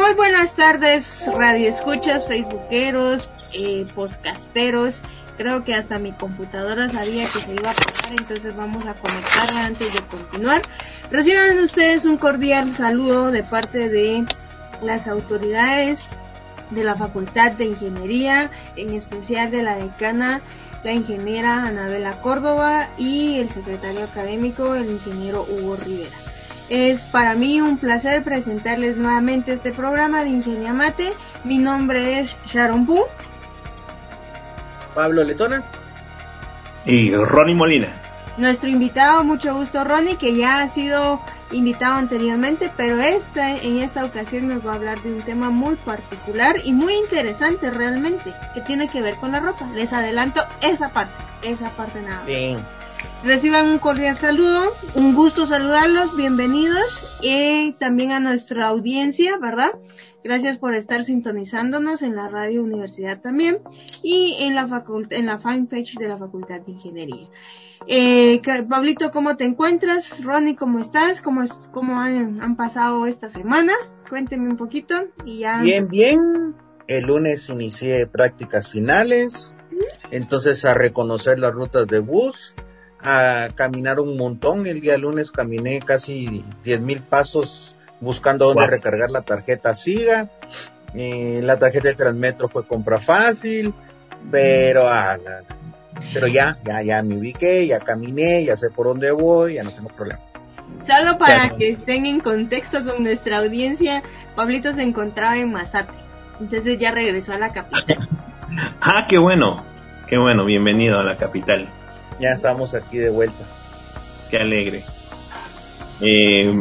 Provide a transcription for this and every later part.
Muy buenas tardes, radio escuchas, facebookeros, eh, podcasteros. Creo que hasta mi computadora sabía que se iba a apagar, entonces vamos a conectarla antes de continuar. Reciban ustedes un cordial saludo de parte de las autoridades de la Facultad de Ingeniería, en especial de la decana, la ingeniera Anabela Córdoba y el secretario académico, el ingeniero Hugo Rivera. Es para mí un placer presentarles nuevamente este programa de Ingenia Mate. Mi nombre es Sharon Pu. Pablo Letona. Y Ronnie Molina. Nuestro invitado, mucho gusto Ronnie, que ya ha sido invitado anteriormente, pero esta, en esta ocasión nos va a hablar de un tema muy particular y muy interesante realmente, que tiene que ver con la ropa. Les adelanto esa parte, esa parte nada. Bien. Reciban un cordial saludo, un gusto saludarlos, bienvenidos y también a nuestra audiencia, ¿verdad? Gracias por estar sintonizándonos en la radio universidad también y en la facultad, en la fanpage de la Facultad de Ingeniería. Eh, Pablito, ¿cómo te encuentras? Ronnie, ¿cómo estás? ¿Cómo, es, cómo han, han pasado esta semana? Cuénteme un poquito y ya. Bien, bien. El lunes inicié prácticas finales, entonces a reconocer las rutas de bus, a caminar un montón. El día lunes caminé casi 10 mil pasos buscando dónde Wow. recargar la tarjeta SIGA. Eh, la tarjeta de Transmetro fue compra fácil, pero ah, la- pero ya, ya, ya me ubiqué, ya caminé, ya sé por dónde voy, ya no tengo problema. Solo para Claro. que estén en contexto con nuestra audiencia, Pablito se encontraba en Mazate. Entonces ya regresó a la capital. Ah, qué bueno. Qué bueno, bienvenido a la capital. Ya estamos aquí de vuelta. Qué alegre. Eh,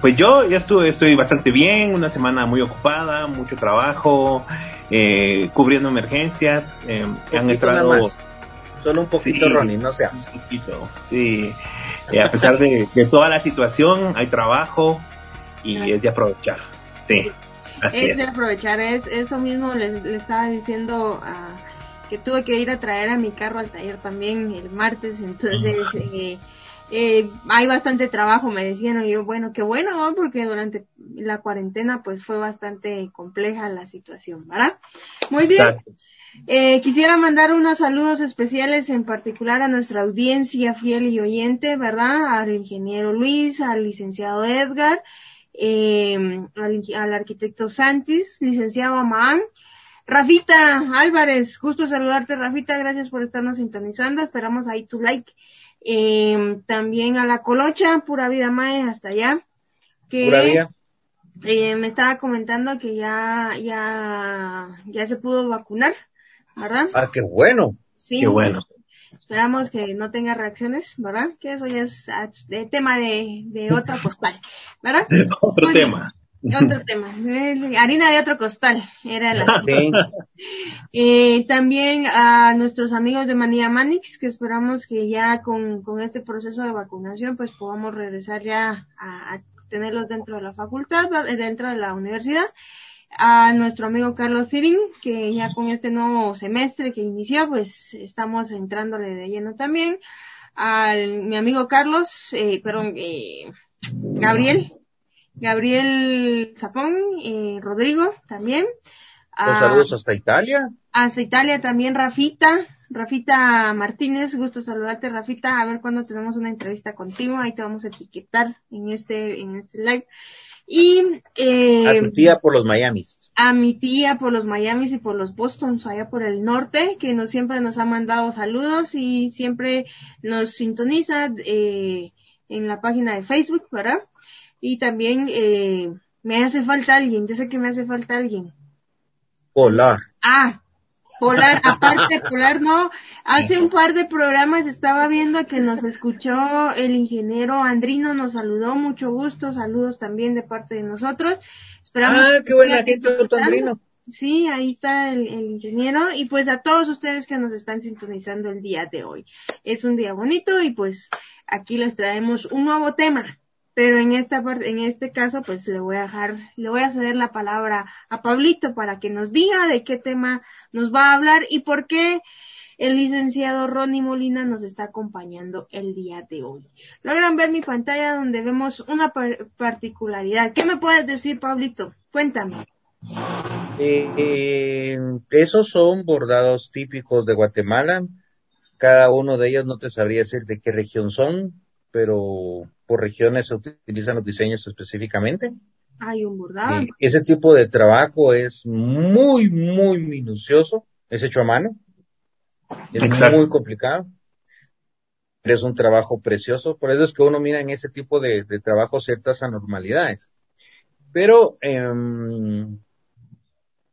pues yo ya estuve, estoy bastante bien, una semana muy ocupada, mucho trabajo, eh, cubriendo emergencias. eh, han entrado. Solo un poquito, Sí. Ronnie, no seas. un poquito, sí. Eh, a pesar de, de toda la situación, hay trabajo y Claro. es de aprovechar. Sí, así es de es. aprovechar, es eso mismo le, le estaba diciendo a, que tuve que ir a traer a mi carro al taller también el martes, entonces eh, eh, hay bastante trabajo, me decían, y yo, bueno, qué bueno, ¿no? porque durante la cuarentena pues fue bastante compleja la situación, ¿verdad? Muy bien. Exacto. Eh, quisiera mandar unos saludos especiales en particular a nuestra audiencia fiel y oyente, ¿verdad? Al ingeniero Luis, al licenciado Edgar, eh, al arquitecto Santis, licenciado Amán, Rafita Álvarez, gusto saludarte Rafita, gracias por estarnos sintonizando, esperamos ahí tu like. Eh, también a la Colocha, pura vida Mae, hasta allá. Que, Pura vida. eh, me estaba comentando que ya, ya, ya se pudo vacunar, ¿verdad? Ah, qué bueno. Sí. Qué bueno. Esperamos que no tenga reacciones, ¿verdad? Que eso ya es ah, de tema de, de otro costal, ¿verdad? Otro tema. Otro tema. Harina de otro costal, era la Sí. eh, también a nuestros amigos de Manía Manix, que esperamos que ya con, con este proceso de vacunación, pues podamos regresar ya a, a tenerlos dentro de la facultad, eh, dentro de la universidad. A nuestro amigo Carlos Cirin, que ya con este nuevo semestre que inició, pues estamos entrándole de lleno también. Al mi amigo Carlos, eh, perdón, eh, Gabriel, Gabriel Zapón, eh, Rodrigo también. Los A- saludos hasta Italia. hasta Italia también Rafita, Rafita Martínez, gusto saludarte Rafita, a ver cuándo tenemos una entrevista contigo, ahí te vamos a etiquetar en este, en este live. Y eh, A tu tía por los Miamis. a mi tía por los Miamis y por los Bostons, allá por el norte, que nos siempre nos ha mandado saludos y siempre nos sintoniza eh, en la página de Facebook, ¿verdad? Y también eh, me hace falta alguien, yo sé que me hace falta alguien. Polar. Ah, Polar, aparte Polar no, hace un par de programas estaba viendo que nos escuchó el ingeniero Andrino, nos saludó, mucho gusto, saludos también de parte de nosotros. Esperamos Ah, que qué buena gente. Andrino. Sí, ahí está el, el ingeniero y pues a todos ustedes que nos están sintonizando el día de hoy. Es un día bonito y pues aquí les traemos un nuevo tema. Pero en esta parte, en este caso, pues le voy a dejar, le voy a ceder la palabra a Pablito para que nos diga de qué tema nos va a hablar y por qué el licenciado Ronnie Molina nos está acompañando el día de hoy. Logran ver mi pantalla donde vemos una par- particularidad. ¿Qué me puedes decir, Pablito? Cuéntame. Eh, esos son bordados típicos de Guatemala. Cada uno de ellos no te sabría decir de qué región son, pero por regiones se utilizan los diseños específicamente. Hay un bordado. ese tipo de trabajo es muy, muy minucioso. Es hecho a mano. Es muy complicado. Es un trabajo precioso. Por eso es que uno mira en ese tipo de, trabajo ciertas anormalidades. Pero em,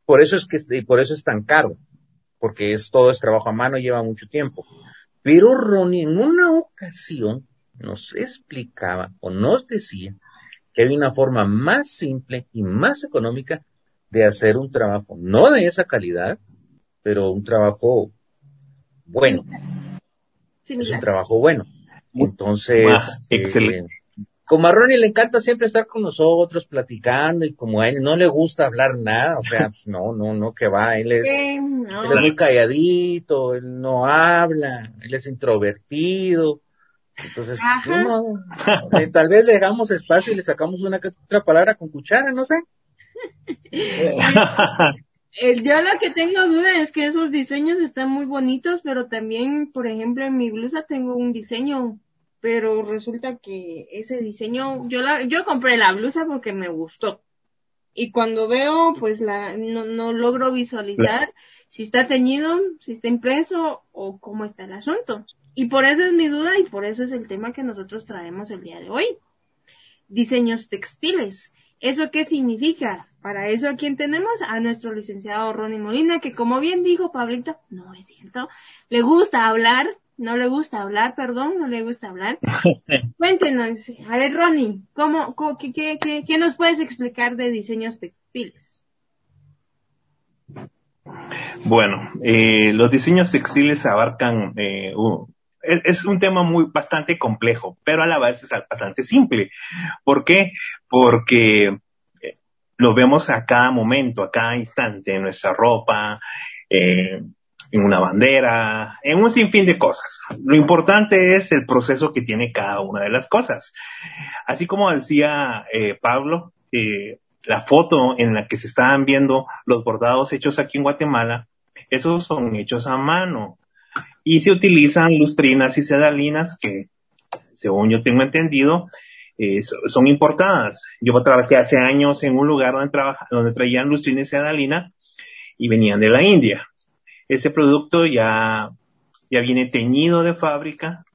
por eso es que y por eso es tan caro, porque es todo es trabajo a mano y lleva mucho tiempo. Pero Ronnie en una ocasión nos explicaba o nos decía que hay una forma más simple y más económica de hacer un trabajo, no de esa calidad, pero un trabajo bueno. es un trabajo bueno. Entonces, excelente. Eh, como a Ronnie le encanta siempre estar con nosotros platicando y como a él no le gusta hablar nada, o sea, pues no, no, no, que va, él es, muy calladito, él no habla, él es introvertido. Entonces, eh, tal vez le dejamos espacio y le sacamos una que otra palabra con cuchara, no sé. yo lo que tengo duda es que esos diseños están muy bonitos, pero también, por ejemplo, en mi blusa tengo un diseño pero resulta que ese diseño, yo la, yo compré la blusa porque me gustó. Y cuando veo, pues la, no, no logro visualizar si está teñido, si está impreso o cómo está el asunto. Y por eso es mi duda y por eso es el tema que nosotros traemos el día de hoy. Diseños textiles. ¿Eso qué significa? Para eso a quién tenemos a nuestro licenciado Ronnie Molina, que como bien dijo Pablito, no es cierto, le gusta hablar, no le gusta hablar, perdón, no le gusta hablar. Cuéntenos, a ver, Ronnie, ¿cómo, qué, qué, qué, nos puedes explicar de diseños textiles? Bueno, eh, los diseños textiles abarcan, eh, es, un tema muy bastante complejo, pero a la vez es bastante simple. ¿Por qué? Porque eh, lo vemos a cada momento, a cada instante, en nuestra ropa, eh, en una bandera, en un sinfín de cosas. Lo importante es el proceso que tiene cada una de las cosas. Así como decía eh, Pablo, la foto en la que se estaban viendo los bordados hechos aquí en Guatemala, esos son hechos a mano. Y se utilizan lustrinas y sedalinas que, según yo tengo entendido, eh, son importadas. Yo trabajé hace años en un lugar donde, donde traían lustrina y sedalina y venían de la India. Ese producto ya, ya viene teñido de fábrica,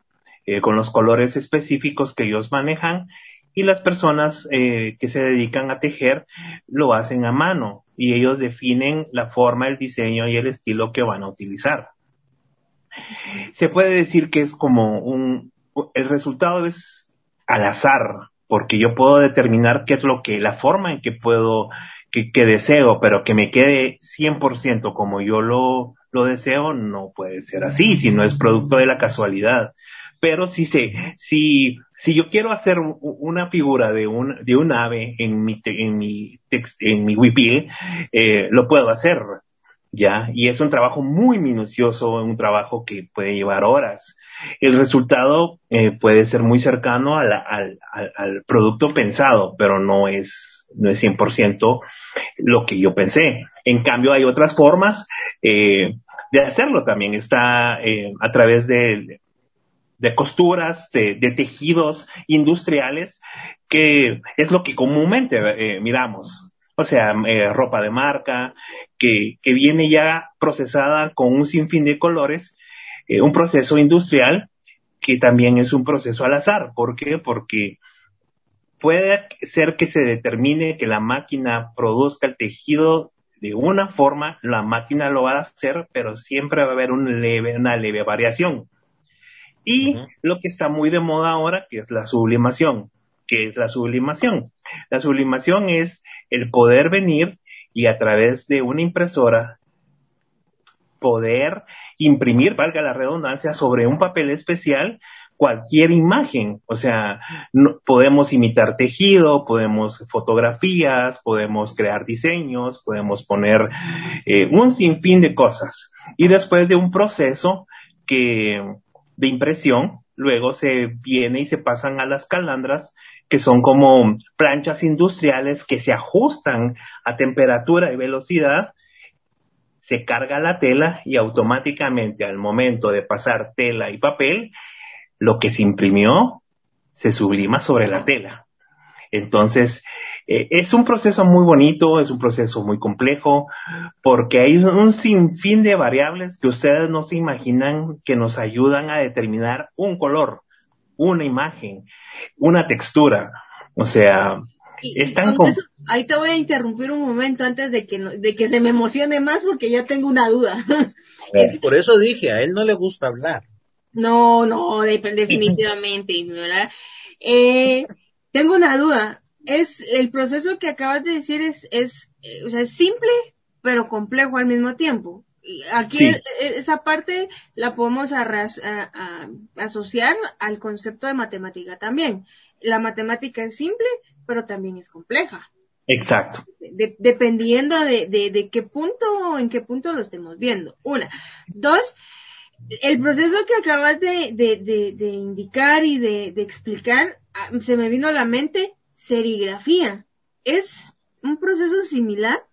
eh, con los colores específicos que ellos manejan, y las personas eh, que se dedican a tejer lo hacen a mano, y ellos definen la forma, el diseño y el estilo que van a utilizar. Se puede decir que es como un, el resultado es al azar, porque yo puedo determinar qué es lo que, la forma en que puedo, que, deseo, pero que me quede 100% como yo lo, lo deseo, no puede ser así, si no es producto de la casualidad. Pero si se, si, si yo quiero hacer una figura de un, de un ave en mi, en mi text, en mi eh, lo puedo hacer, ¿ya? Y es un trabajo muy minucioso, un trabajo que puede llevar horas. El resultado eh, puede ser muy cercano al, al, al, producto pensado, pero no es, no es 100% lo que yo pensé. En cambio, hay otras formas, eh, de hacerlo también. Está eh, a través de, de costuras, de, tejidos industriales, que es lo que comúnmente eh, miramos. O sea, eh, ropa de marca, que, que, viene ya procesada con un sinfín de colores, un proceso industrial que también es un proceso al azar. ¿Por qué? Porque puede ser que se determine que la máquina produzca el tejido de una forma la máquina lo va a hacer, pero siempre va a haber leve, una leve variación. Y lo que está muy de moda ahora, que es la sublimación. ¿Qué es la sublimación? La sublimación es el poder venir y a través de una impresora poder imprimir, valga la redundancia, sobre un papel especial cualquier imagen. O sea, no, podemos imitar tejido, podemos fotografías, podemos crear diseños, podemos poner eh, un sinfín de cosas. Y después de un proceso que, de impresión, luego se viene y se pasan a las calandras que son como planchas industriales que se ajustan a temperatura y velocidad, se carga la tela y automáticamente al momento de pasar tela y papel, lo que se imprimió se sublima sobre la tela. Entonces, eh, es un proceso muy bonito, es un proceso muy complejo, porque hay un sinfín de variables que ustedes no se imaginan que nos ayudan a determinar un color, una imagen, una textura. O sea, es tan Ahí te voy a interrumpir un momento antes de que, de que se me emocione más porque ya tengo una duda. Por eso dije, a él no le gusta hablar. No, no, definitivamente, ¿verdad? Eh, tengo una duda es el proceso que acabas de decir es, es, o sea, es simple, pero complejo al mismo tiempo. Aquí e, esa parte la podemos asociar al concepto de matemática también. La matemática es simple, pero también es compleja. Exacto. dependiendo de, de, qué punto, en qué punto lo estemos viendo. Una. Dos, el proceso que acabas de, de indicar y de, explicar, ah, se me vino a la mente serigrafía. ¿Es un proceso similar?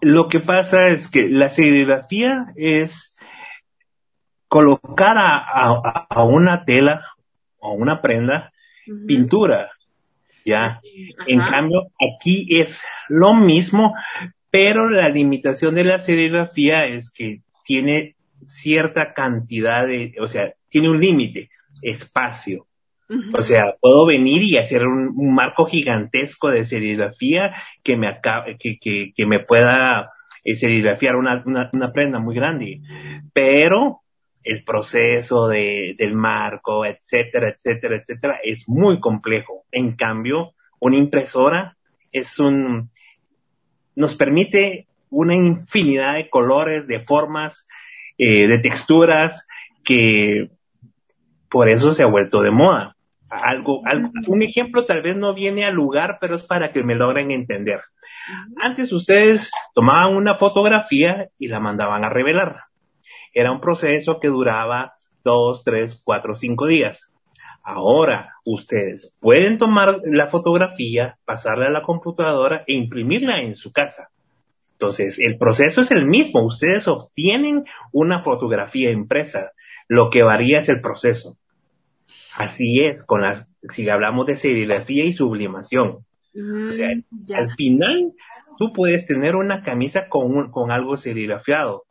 Lo que pasa es que la serigrafía es colocar a, una tela o una prenda pintura, ¿ya? En cambio, aquí es lo mismo, pero la limitación de la serigrafía es que tiene cierta cantidad de, o sea, tiene un límite, espacio. O sea, puedo venir y hacer un, marco gigantesco de serigrafía que me, que, que, que, me pueda eh, serigrafiar una, una, prenda muy grande. Pero el proceso de, del marco, etcétera, etcétera, etcétera, es muy complejo. En cambio, una impresora es un, nos permite una infinidad de colores, de formas, eh, de texturas que por eso se ha vuelto de moda algo, un ejemplo tal vez no viene al lugar, pero es para que me logren entender. Antes ustedes tomaban una fotografía y la mandaban a revelar. Era un proceso que duraba dos, tres, cuatro, cinco días. Ahora ustedes pueden tomar la fotografía, pasarla a la computadora e imprimirla en su casa. Entonces, el proceso es el mismo. Ustedes obtienen una fotografía impresa. Lo que varía es el proceso. Así es, con las, si hablamos de serigrafía y sublimación. o sea, mm, al final, tú puedes tener una camisa con, con algo serigrafiado,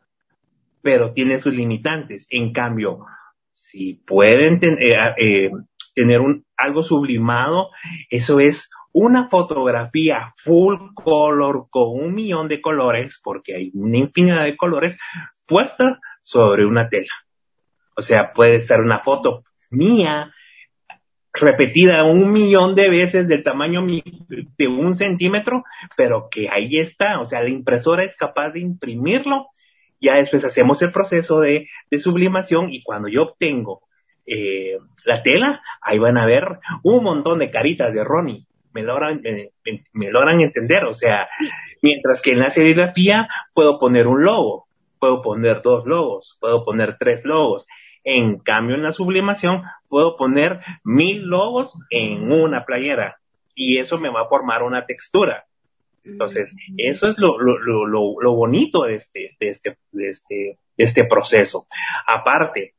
pero tiene sus limitantes. En cambio, si pueden eh, eh, tener un, algo sublimado, eso es una fotografía full color con un millón de colores, porque hay una infinidad de colores, puesta sobre una tela. O sea, puede ser una foto mía repetida un millón de veces del tamaño de un centímetro, pero que ahí está, o sea, la impresora es capaz de imprimirlo, ya después hacemos el proceso de, sublimación y cuando yo obtengo eh, la tela, ahí van a ver un montón de caritas de Ronnie. Me logran, eh, me logran entender, o sea, mientras que en la serigrafía puedo poner un logo, puedo poner dos logos, puedo poner tres logos. En cambio, en la sublimación puedo poner mil logos en una playera y eso me va a formar una textura. Entonces, mm. eso es lo, lo, lo, lo bonito de este, de este, de este, de este proceso. Aparte,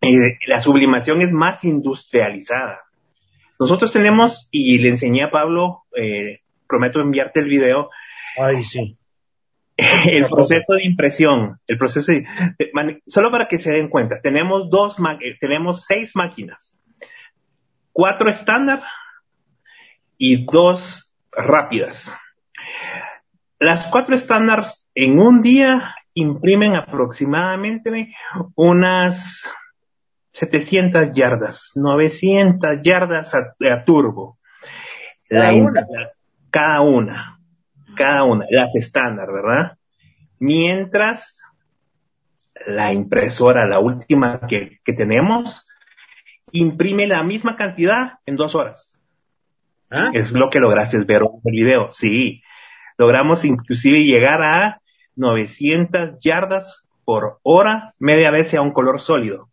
eh, la sublimación es más industrializada. Nosotros tenemos, y le enseñé a Pablo, eh, prometo enviarte el video. Ay, sí. el proceso de impresión, el proceso de, solo para que se den cuenta, tenemos dos, eh, tenemos seis máquinas, cuatro estándar y dos rápidas. Las cuatro estándar en un día imprimen aproximadamente unas 700 yardas, 900 yardas a, turbo. Cada una. Cada una cada una, las estándar, ¿verdad? Mientras la impresora, la última que, tenemos, imprime la misma cantidad en dos horas. ¿Ah? Es lo que lograste ver en el video. Sí, logramos inclusive llegar a 900 yardas por hora, media vez a un color sólido.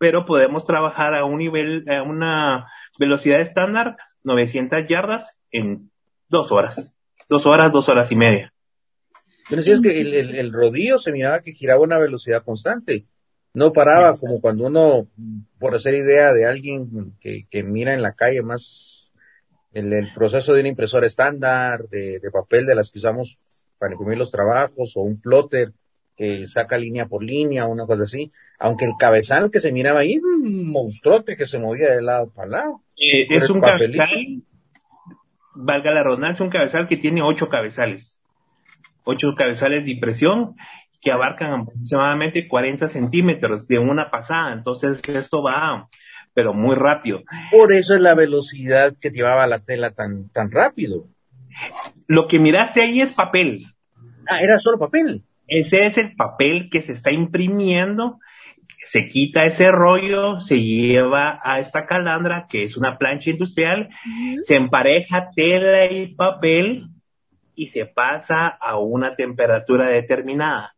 pero podemos trabajar a un nivel, a una velocidad estándar, 900 yardas en dos horas. Dos horas, dos horas y media. Pero si es que el, el, rodillo se miraba que giraba a una velocidad constante. No paraba como cuando uno, por hacer idea de alguien que, que mira en la calle más el, el proceso de una impresora estándar, de, de, papel de las que usamos para imprimir los trabajos, o un plotter que saca línea por línea, una cosa así. Aunque el cabezal que se miraba ahí, un monstruote que se movía de lado para lado. Eh, es un cabezal, valga la redundancia, un cabezal que tiene ocho cabezales. Ocho cabezales de impresión que abarcan aproximadamente 40 centímetros de una pasada. Entonces esto va, pero muy rápido. Por eso es la velocidad que llevaba la tela tan, tan rápido. Lo que miraste ahí es papel. Ah, era solo papel. Ese es el papel que se está imprimiendo. Se quita ese rollo, se lleva a esta calandra, que es una plancha industrial, se empareja tela y papel y se pasa a una temperatura determinada.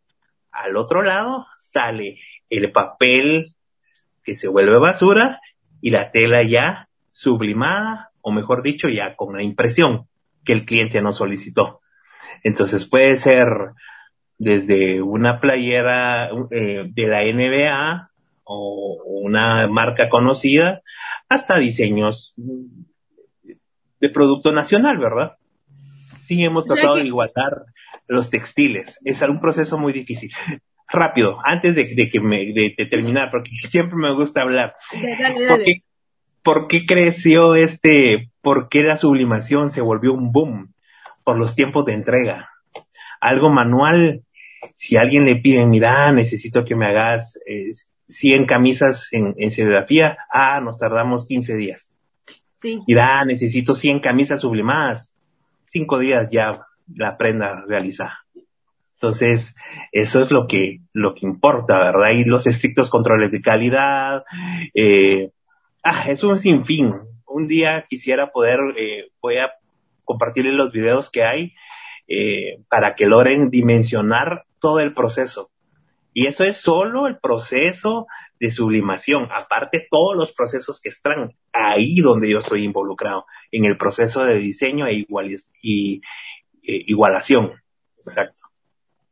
Al otro lado sale el papel que se vuelve basura y la tela ya sublimada, o mejor dicho, ya con la impresión que el cliente nos solicitó. Entonces puede ser desde una playera eh, de la NBA o una marca conocida hasta diseños de producto nacional, ¿verdad? Sí, hemos tratado de igualar los textiles. Es un proceso muy difícil. Rápido, antes de, que me, de, terminar, porque siempre me gusta hablar. ¿Por, qué, creció este, por qué la sublimación se volvió un boom? Por los tiempos de entrega. Algo manual, si alguien le pide, mira, necesito que me hagas 100 camisas en, en serigrafía, ah, nos tardamos 15 días. Sí. Mira, necesito 100 camisas sublimadas, 5 días ya la prenda realizada. Entonces, eso es lo que, lo que importa, ¿verdad? Y los estrictos controles de calidad, eh, ah, es un sinfín. Un día quisiera poder, eh, voy a compartirles los videos que hay, eh, para que logren dimensionar todo el proceso. Y eso es solo el proceso de sublimación, aparte todos los procesos que están ahí donde yo estoy involucrado, en el proceso de diseño e igual, y, eh, igualación. Exacto.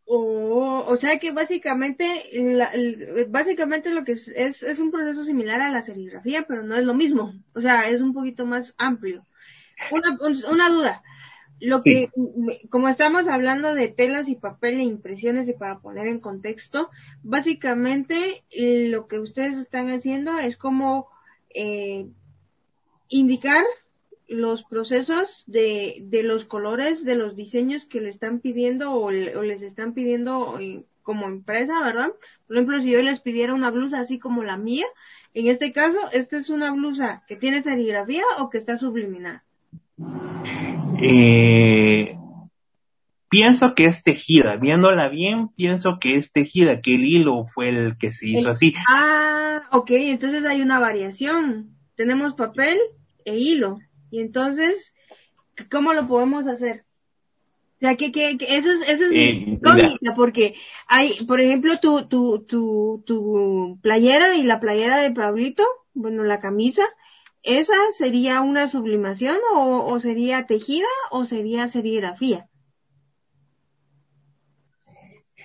Oh, o sea que básicamente, básicamente lo que es, es, un proceso similar a la serigrafía, pero no es lo mismo. O sea, es un poquito más amplio. Una, una duda. Lo que, como estamos hablando de telas y papel e impresiones y para poner en contexto, básicamente lo que ustedes están haciendo es como eh, indicar los procesos de, de los colores, de los diseños que le están pidiendo o, les están pidiendo eh, como empresa, ¿verdad? Por ejemplo, si yo les pidiera una blusa así como la mía, en este caso, ¿esta es una blusa que tiene serigrafía o que está subliminada? Eh, pienso que es tejida, viéndola bien, pienso que es tejida, que el hilo fue el que se hizo así. Ah, ok, entonces hay una variación. Tenemos papel e hilo. Y entonces, ¿cómo lo podemos hacer? O sea, que, que, eso es, eso es eh, porque hay, por ejemplo, tu, tu, tu, tu playera y la playera de Pablito, bueno, la camisa, ¿esa sería una sublimación o, o sería tejida o sería serigrafía?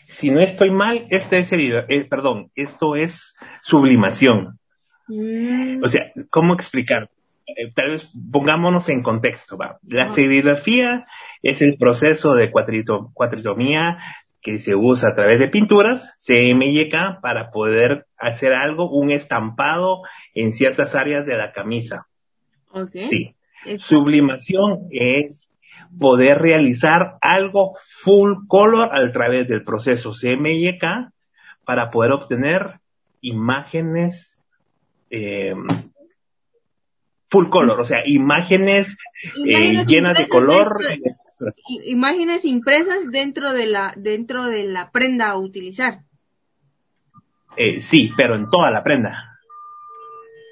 Si no estoy mal, esta es eh, perdón, esto es sublimación. Mm. O sea, ¿cómo explicar? Eh, tal vez pongámonos en contexto. ¿va? La serigrafía es el proceso de cuatrito, cuatritomía que se usa a través de pinturas, CMYK, para poder hacer algo, un estampado en ciertas áreas de la camisa. Okay. Sí. Sublimación es poder realizar algo full color a través del proceso CMYK para poder obtener imágenes eh, full color, o sea, imágenes, eh, llenas de color. Imágenes impresas dentro de la dentro de la prenda a utilizar. Eh, sí, pero en toda la prenda.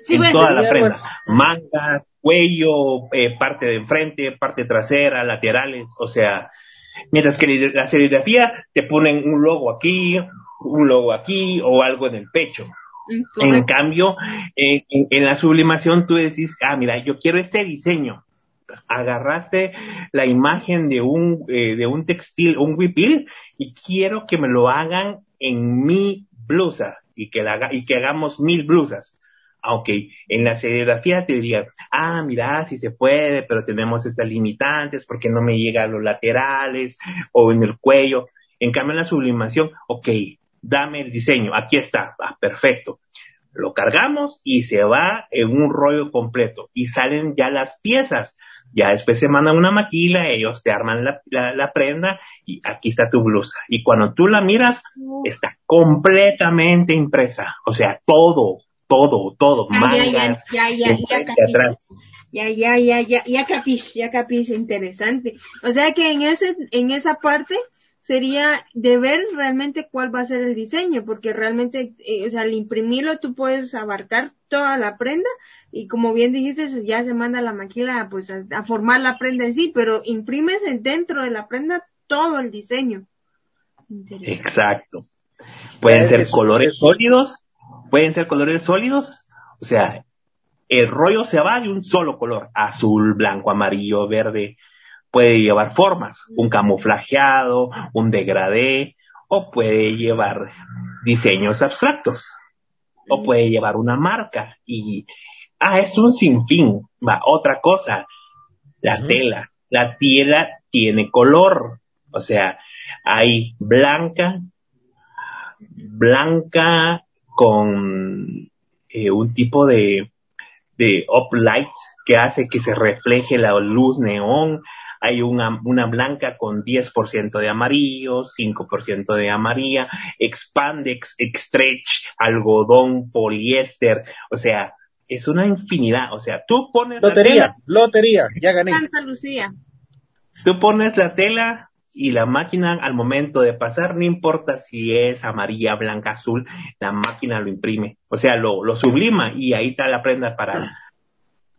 en toda la prenda. Manga, cuello, eh, parte de enfrente, parte trasera, laterales, o sea, mientras que la serigrafía te ponen un logo aquí, un logo aquí o algo en el pecho. En cambio, en, la sublimación tú decís, ah, mira, yo quiero este diseño. Agarraste la imagen de un, eh, de un textil, un huipil, y quiero que me lo hagan en mi blusa y que, la, y que hagamos mil blusas. Aunque en la serigrafía te diría, ah, mira, sí se puede, pero tenemos estas limitantes porque no me llega a los laterales o en el cuello. En cambio, en la sublimación, ok, dame el diseño, aquí está, ah, perfecto. Lo cargamos y se va en un rollo completo y salen ya las piezas. Ya después se manda una maquila, ellos te arman la, la, prenda y aquí está tu blusa. Y cuando tú la miras, está completamente impresa. O sea, todo, todo, todo, mangas, ya, ya, ya, ya, ya, ya, ya, ya capis, ya capis, interesante. O sea que en ese, en esa parte sería de ver realmente cuál va a ser el diseño, porque realmente, eh, o sea, al imprimirlo tú puedes abarcar toda la prenda y como bien dijiste, ya se manda la maquila pues a, formar la prenda en sí, pero imprimes dentro de la prenda todo el diseño. Exacto. Pueden ser colores sólidos, pueden ser colores sólidos, o sea, el rollo se va de un solo color, azul, blanco, amarillo, verde, puede llevar formas, un camuflajeado, un degradé, o puede llevar diseños abstractos, o puede llevar una marca y Ah, es un sinfín. Va, otra cosa. La tela. La tela tiene color. O sea, hay blanca, blanca con eh, un tipo de, de uplight que hace que se refleje la luz neón. Hay una, una blanca con 10% de amarillo, 5% de amarilla, expandex, stretch, algodón, poliéster. O sea, es una infinidad. O sea, tú pones. Lotería, lotería, ya gané. Santa Lucía. Tú pones la tela y la máquina al momento de pasar, no importa si es amarilla, blanca, azul, la máquina lo imprime. O sea, lo, lo sublima y ahí está la prenda para,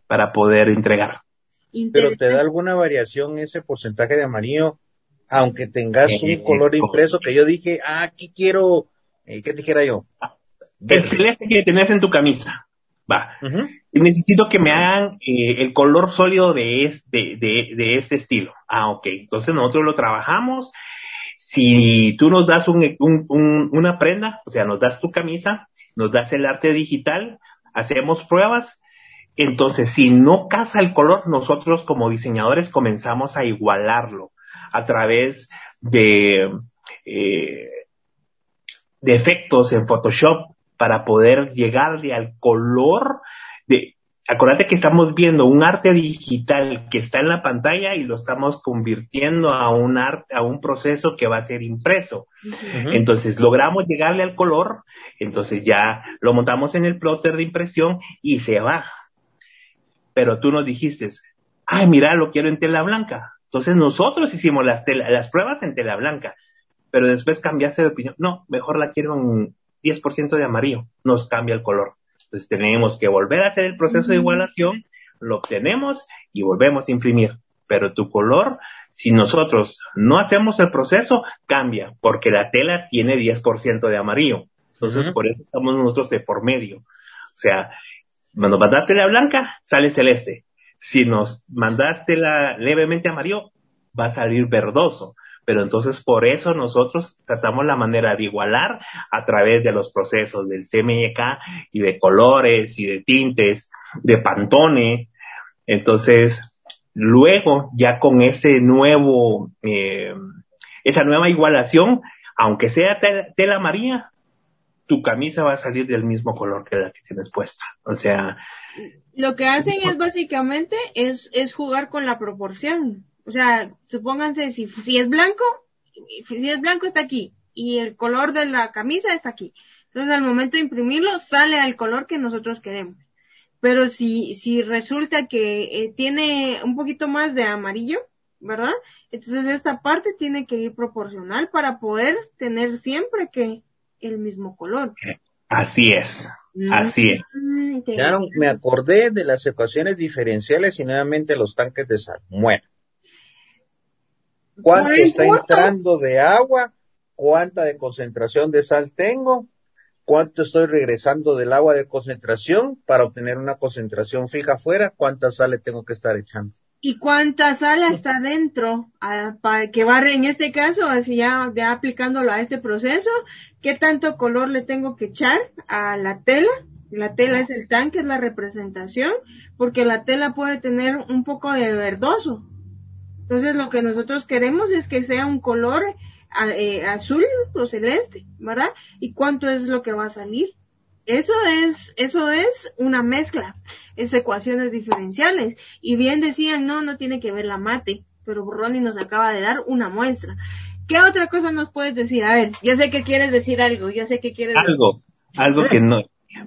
para poder entregar. Pero te da alguna variación ese porcentaje de amarillo, aunque tengas un color impreso que yo dije, ah, aquí quiero, eh, ¿qué dijera yo? El celeste que tenés en tu camisa. Va. necesito que me hagan eh, el color sólido de este, de, este estilo. Ah, ok. Entonces nosotros lo trabajamos. Si tú nos das un, una prenda, o sea, nos das tu camisa, nos das el arte digital, hacemos pruebas. Entonces, si no casa el color, nosotros como diseñadores comenzamos a igualarlo a través de, eh, de efectos en Photoshop para poder llegarle al color de, acuérdate que estamos viendo un arte digital que está en la pantalla y lo estamos convirtiendo a un arte, a un proceso que va a ser impreso. Entonces logramos llegarle al color, entonces ya lo montamos en el plotter de impresión y se va. Pero tú nos dijiste, ay, mira, lo quiero en tela blanca. Entonces nosotros hicimos las, las pruebas en tela blanca, pero después cambiaste de opinión. No, mejor la quiero en, 10% de amarillo, nos cambia el color. Entonces tenemos que volver a hacer el proceso de igualación, lo obtenemos y volvemos a imprimir. Pero tu color, si nosotros no hacemos el proceso, cambia, porque la tela tiene 10% de amarillo. Entonces, por eso estamos nosotros de por medio. O sea, cuando mandaste la blanca, sale celeste. Si nos mandaste la levemente amarillo, va a salir verdoso pero entonces por eso nosotros tratamos la manera de igualar a través de los procesos del CMYK y de colores y de tintes, de Pantone. Entonces, luego ya con ese nuevo, eh, esa nueva igualación, aunque sea tela, amarilla, tu camisa va a salir del mismo color que la que tienes puesta. O sea, lo que hacen es básicamente es, es jugar con la proporción. O sea, supónganse si, si es blanco, si es blanco está aquí y el color de la camisa está aquí. Entonces al momento de imprimirlo sale al color que nosotros queremos. Pero si, si resulta que eh, tiene un poquito más de amarillo, ¿verdad? Entonces esta parte tiene que ir proporcional para poder tener siempre que el mismo color. Así es, así es. Claro, mm, me acordé de las ecuaciones diferenciales y nuevamente los tanques de sal. Bueno, cuánto está entrando de agua, cuánta de concentración de sal tengo, cuánto estoy regresando del agua de concentración para obtener una concentración fija afuera, cuánta sal le tengo que estar echando. ¿Y cuánta sal está dentro? Ah, para que va, en este caso, así ya, ya aplicándolo a este proceso, ¿qué tanto color le tengo que echar a la tela? La tela es el tanque, es la representación, porque la tela puede tener un poco de verdoso. Entonces lo que nosotros queremos es que sea un color eh, azul o celeste, ¿verdad? ¿Y cuánto es lo que va a salir? Eso es, eso es una mezcla, es ecuaciones diferenciales. Y bien decían, no, no tiene que ver la mate, pero Ronnie nos acaba de dar una muestra. ¿Qué otra cosa nos puedes decir? A ver, yo sé que quieres decir algo, yo sé que quieres algo, algo que no.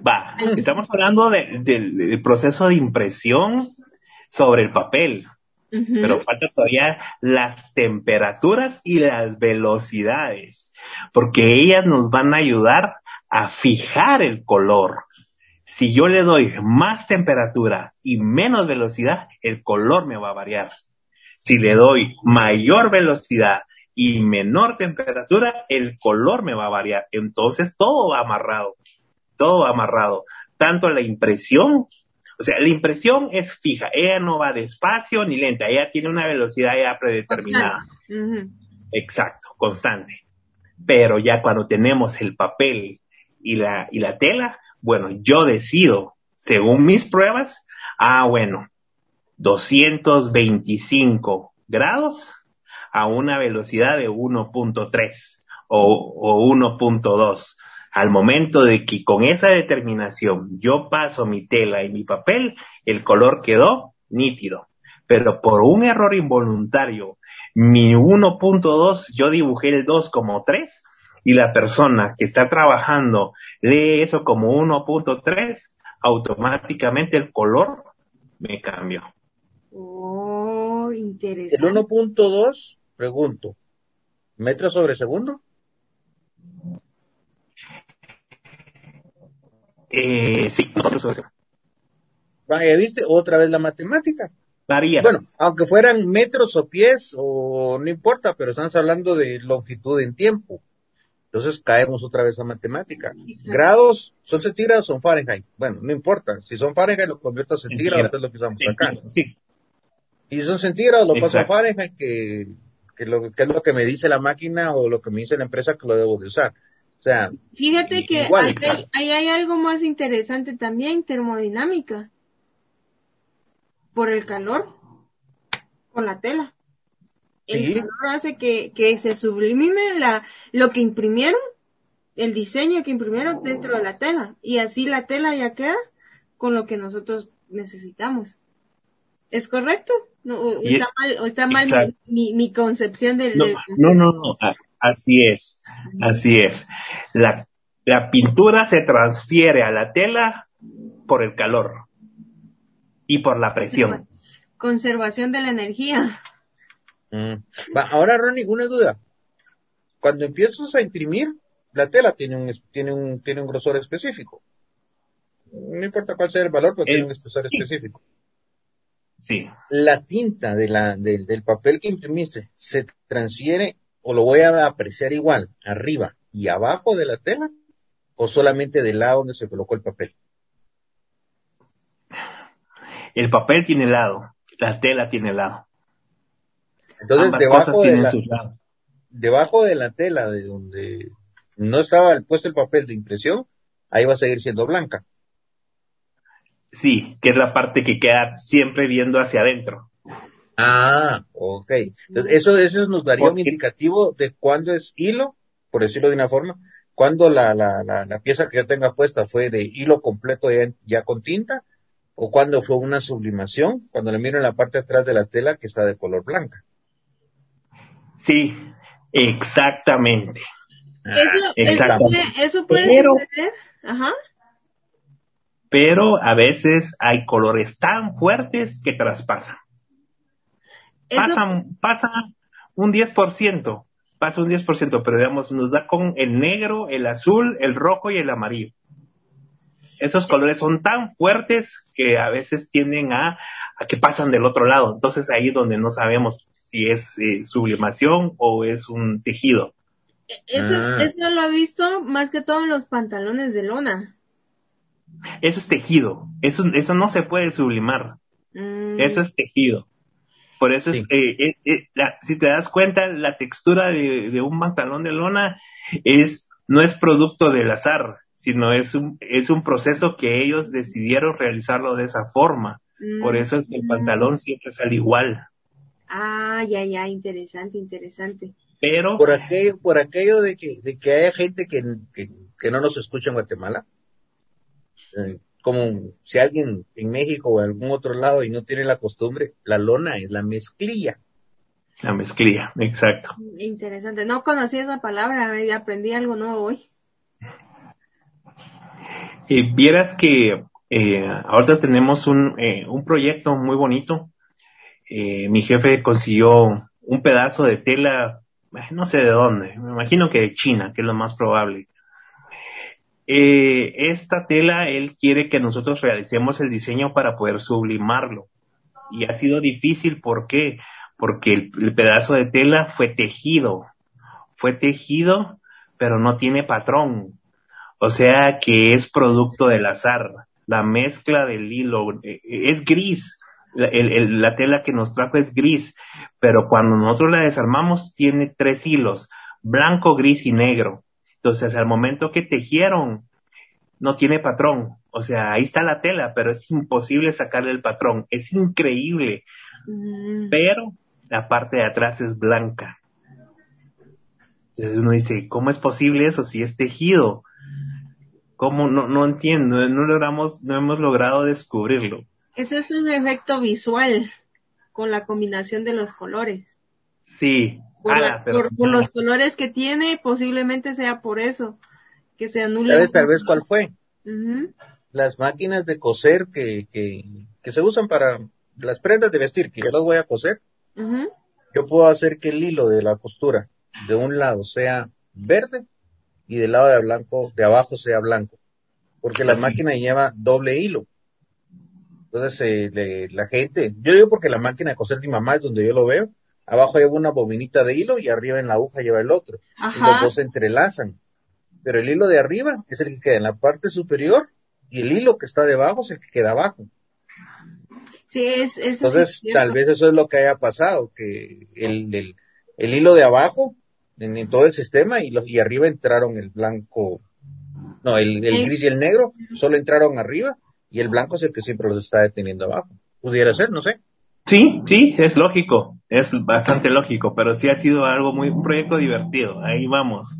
Va, estamos hablando del proceso de impresión sobre el papel, pero falta todavía las temperaturas y las velocidades, porque ellas nos van a ayudar a fijar el color. Si yo le doy más temperatura y menos velocidad, el color me va a variar. Si le doy mayor velocidad y menor temperatura, el color me va a variar. Entonces todo va amarrado, todo va amarrado. Tanto la impresión, o sea, la impresión es fija, ella no va despacio ni lenta, ella tiene una velocidad ya predeterminada. Exacto, constante. Pero ya cuando tenemos el papel y la, y la tela, bueno, yo decido, según mis pruebas, ah, bueno, 225 grados a una velocidad de 1.3 o, o 1.2. Al momento de que con esa determinación yo paso mi tela y mi papel, el color quedó nítido. Pero por un error involuntario, mi 1.2, yo dibujé el 2 como 3 y la persona que está trabajando lee eso como 1.3, automáticamente el color me cambió. Oh, interesante. El 1.2, pregunto, ¿metros sobre segundo? Eh, sí, Vaya, ¿viste? Otra vez la matemática. Varía. Bueno, aunque fueran metros o pies, o no importa, pero estamos hablando de longitud en tiempo. Entonces caemos otra vez a matemática. Grados, ¿son centígrados o son Fahrenheit? Bueno, no importa. Si son Fahrenheit, lo convierto a centígrados, es lo que usamos acá. Sí. Y si son centígrados, lo paso a Fahrenheit, que, que, lo, que es lo que me dice la máquina o lo que me dice la empresa que lo debo de usar. O sea, fíjate que ahí hay algo más interesante también, termodinámica. Por el calor con la tela el calor hace que, que se sublime la, lo que imprimieron, el diseño que imprimieron dentro de la tela. Y así la tela ya queda con lo que nosotros necesitamos. ¿Es correcto? No, o, está mal, o está mal mi, mi, concepción del... No, no, no, no, así es, así es. La, la pintura se transfiere a la tela por el calor y por la presión. Conservación de la energía. Mm. ahora, Ronnie, una duda. Cuando empiezas a imprimir, la tela tiene un, tiene un, tiene un grosor específico. No importa cuál sea el valor, pero tiene un grosor específico. Sí. La tinta de la, del papel que imprimiste se transfiere o lo voy a apreciar igual, arriba y abajo de la tela, o solamente del lado donde se colocó el papel. El papel tiene lado, la tela tiene lado. Entonces, debajo de, la, debajo de la tela de donde no estaba puesto el papel de impresión, ahí va a seguir siendo blanca. Sí, que es la parte que queda siempre viendo hacia adentro. Ah, ok. eso, eso nos daría un indicativo de cuándo es hilo, por decirlo de una forma, cuando la, la, la, pieza que yo tenga puesta fue de hilo completo ya, ya, con tinta, o cuando fue una sublimación, cuando le miro en la parte de atrás de la tela que está de color blanca. Sí, exactamente. Eso, exactamente. eso puede pero, Ajá. Pero a veces hay colores tan fuertes que traspasan. Pasan, pasa un 10%, pasa un 10%, pero digamos, nos da con el negro, el azul, el rojo y el amarillo. Esos colores son tan fuertes que a veces tienden a, a que pasan del otro lado. Entonces ahí es donde no sabemos si es eh, sublimación o es un tejido. Eso, ah. eso lo he visto más que todo en los pantalones de lona. Eso es tejido. Eso, eso no se puede sublimar. Mm. Eso es tejido. Por eso es, eh, eh, eh, si te das cuenta, la textura de, un pantalón de lona es, no es producto del azar, sino es un, es un proceso que ellos decidieron realizarlo de esa forma. Por mm. eso es que el pantalón siempre sale igual. Ah, ya, ya, interesante, interesante. Pero. Por aquello, por aquello de que, de que haya gente que, que, no nos escucha en Guatemala. Eh, como si alguien en México o en algún otro lado y no tiene la costumbre, la lona es la mezclilla. La mezclilla, exacto. Interesante. No conocía esa palabra, aprendí algo nuevo hoy. Y vieras que eh, ahorita tenemos un, eh, un proyecto muy bonito. Eh, mi jefe consiguió un pedazo de tela, eh, no sé de dónde, me imagino que de China, que es lo más probable. Eh, esta tela, él quiere que nosotros realicemos el diseño para poder sublimarlo. Y ha sido difícil, ¿por qué? Porque el, pedazo de tela fue tejido. Fue tejido, pero no tiene patrón. O sea que es producto del azar. La mezcla del hilo es gris. La, la tela que nos trajo es gris, pero cuando nosotros la desarmamos tiene tres hilos, blanco, gris y negro entonces, al momento que tejieron, no tiene patrón. O sea, ahí está la tela, pero es imposible sacarle el patrón. Es increíble. Mm. Pero la parte de atrás es blanca. Entonces uno dice, ¿cómo es posible eso si es tejido? ¿Cómo? No, no entiendo, no logramos, no hemos logrado descubrirlo. Eso es un efecto visual con la combinación de los colores. Sí, por, los colores que tiene, posiblemente sea por eso, que se anula. ¿Sabes tal vez cuál fue? Las máquinas de coser que, que, que, se usan para las prendas de vestir, que yo las voy a coser. Yo puedo hacer que el hilo de la costura de un lado sea verde y del lado de blanco, de abajo sea blanco. Porque la máquina lleva doble hilo. Entonces, eh, la gente, yo digo porque la máquina de coser de mi mamá es donde yo lo veo, abajo lleva una bominita de hilo y arriba en la aguja lleva el otro. Y los dos se entrelazan. Pero el hilo de arriba es el que queda en la parte superior y el hilo que está debajo es el que queda abajo. Sí, es, Entonces, tal vez eso es lo que haya pasado, que el, el, hilo de abajo en, todo el sistema y, los, y arriba entraron el blanco, no, el, el gris y el negro solo entraron arriba y el blanco es el que siempre los está deteniendo abajo. Pudiera ser, no sé. Sí, sí, es lógico, es bastante lógico, pero sí ha sido algo muy, un proyecto divertido, ahí vamos.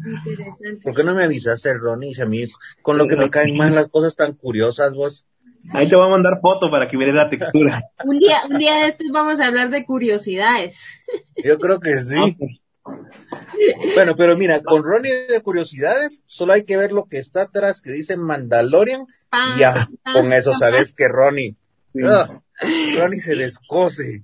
¿Por qué no me avisaste, Ronnie? A mí, con lo que me caen más las cosas tan curiosas, vos. Ahí te voy a mandar foto para que veas la textura. un día, un día de estos vamos a hablar de curiosidades. Yo creo que sí. Bueno, pero mira, con Ronnie de curiosidades, solo hay que ver lo que está atrás que dice Mandalorian y ya, con eso sabes que Ronnie. Ah, Ronnie se descose.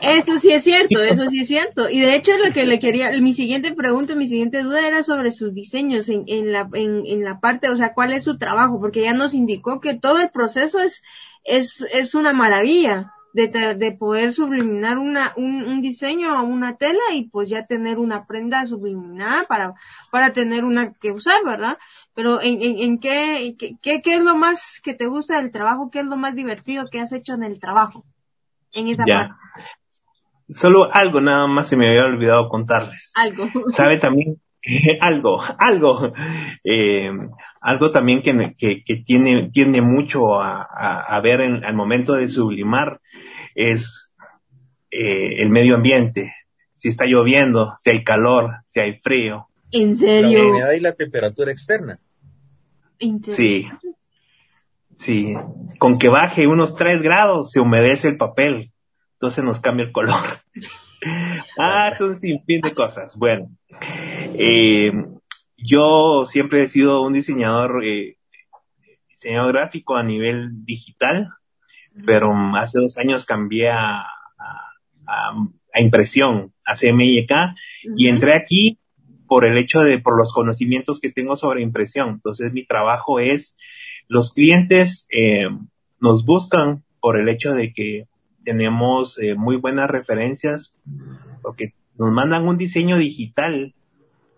Eso sí es cierto, eso sí es cierto. Y de hecho lo que le quería, mi siguiente pregunta, mi siguiente duda era sobre sus diseños en, en la, en, en, la parte, o sea, cuál es su trabajo, porque ya nos indicó que todo el proceso es, es, es una maravilla de, de poder subliminar una, un, un diseño a una tela y pues ya tener una prenda subliminada para, para tener una que usar, ¿verdad? Pero en, en, en qué, qué, qué es lo más que te gusta del trabajo, qué es lo más divertido que has hecho en el trabajo, en esa ya. Solo algo nada más se me había olvidado contarles. Algo. ¿Sabe también? algo, algo, eh, algo también que, que, que, tiene, tiende mucho a, a, ver en, al momento de sublimar es eh, el medio ambiente. Si está lloviendo, si hay calor, si hay frío. ¿En serio? La humedad y la temperatura externa. Sí. Sí. Con que baje unos 3 grados se humedece el papel. Entonces nos cambia el color. ah, es un sinfín de cosas. Bueno. Eh, yo siempre he sido un diseñador, eh, diseñador gráfico a nivel digital, pero hace dos años cambié a, a, a impresión, a CMYK, y entré aquí por el hecho de, por los conocimientos que tengo sobre impresión. Entonces mi trabajo es, los clientes eh, nos buscan por el hecho de que tenemos eh, muy buenas referencias, porque nos mandan un diseño digital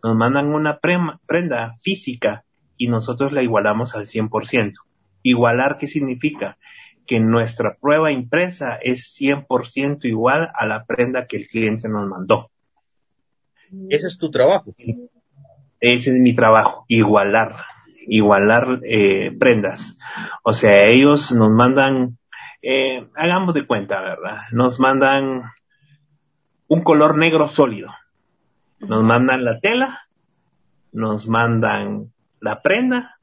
nos mandan una prenda física y nosotros la igualamos al 100%. Igualar, ¿qué significa? Que nuestra prueba impresa es 100% igual a la prenda que el cliente nos mandó. Ese es tu trabajo. Ese es mi trabajo, igualar, igualar eh, prendas. O sea, ellos nos mandan, eh, hagamos de cuenta, ¿verdad? Nos mandan un color negro sólido. Nos mandan la tela, nos mandan la prenda,